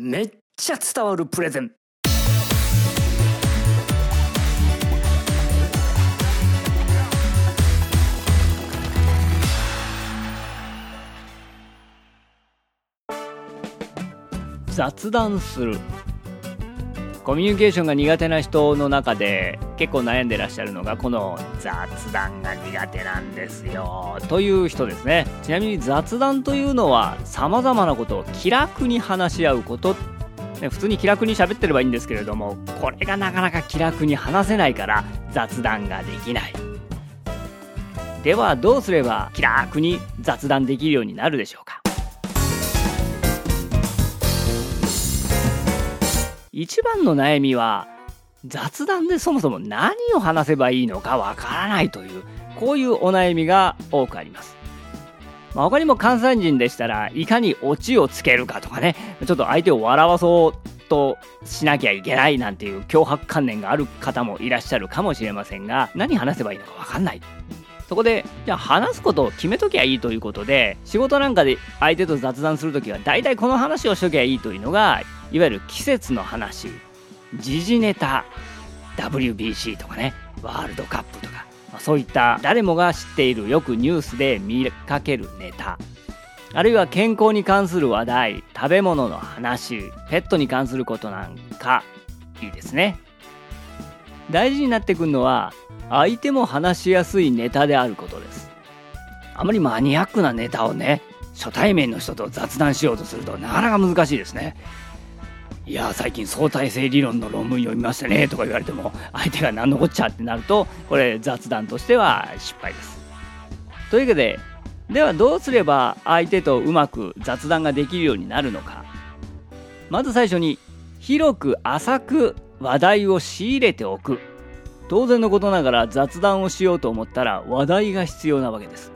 めっちゃ伝わるプレゼン。雑談する。コミュニケーションが苦手な人の中で結構悩んでらっしゃるのがこの雑談が苦手なんですよ。という人ですね。ちなみに雑談というのは様々なことを気楽に話し合うこと、普通に気楽に喋ってればいいんですけれどもこれがなかなか気楽に話せないから雑談ができない。ではどうすれば気楽に雑談できるようになるでしょうか。一番の悩みは雑談でそもそも何を話せばいいのかわからないというこういうお悩みが多くあります。まあ、他にも関西人でしたらいかにオチをつけるかとかねちょっと相手を笑わそうとしなきゃいけないなんていう脅迫観念がある方もいらっしゃるかもしれませんが何話せばいいのか分かんない。そこでじゃあ話すことを決めときゃいいということで仕事なんかで相手と雑談するときは大体この話をしときゃいいというのがいわゆる季節の話。時事ネタ WBC とかねワールドカップとかまそういった誰もが知っているよくニュースで見かけるネタ。あるいは健康に関する話題食べ物の話ペットに関することなんかいいですね。大事になってくるのは相手も話しやすいネタであることです。あまりマニアックなネタをね初対面の人と雑談しようとするとなかなか難しいですね。いや最近相対性理論の論文読みましたねとか言われても相手が何のこっちゃってなるとこれ雑談としては失敗です。というわけでではどうすれば相手とうまく雑談ができるようになるのか。まず最初に広く浅く話題を仕入れておく。当然のことながら雑談をしようと思ったら話題が必要なわけです。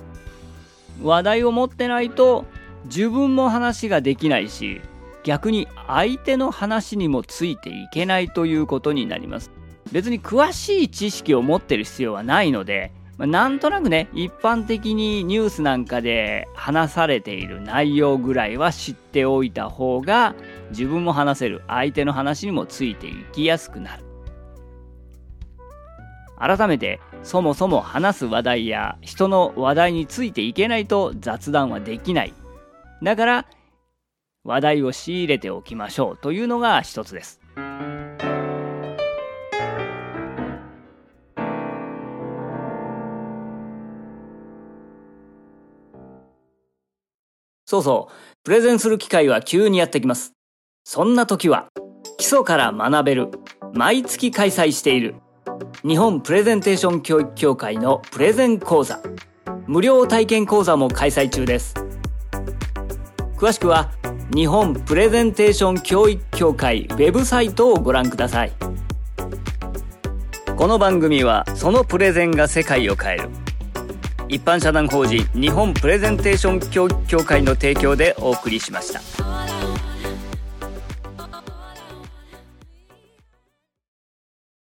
話題を持ってないと自分も話ができないし逆に相手の話にもついていけないということになります。別に詳しい知識を持ってる必要はないのでなんとなくね一般的にニュースなんかで話されている内容ぐらいは知っておいた方が自分も話せる相手の話にもついていきやすくなる。改めてそもそも話す話題や人の話題についていけないと雑談はできない。だから話題を仕入れておきましょうというのが一つです。そうそう、プレゼンする機会は急にやってきます。そんな時は、基礎から学べる、毎月開催している、日本プレゼンテーション教育協会のプレゼン講座、無料体験講座も開催中です。詳しくは、日本プレゼンテーション教育協会ウェブサイトをご覧くださいこの番組はそのプレゼンが世界を変える一般社団法人日本プレゼンテーション教育協会の提供でお送りしました。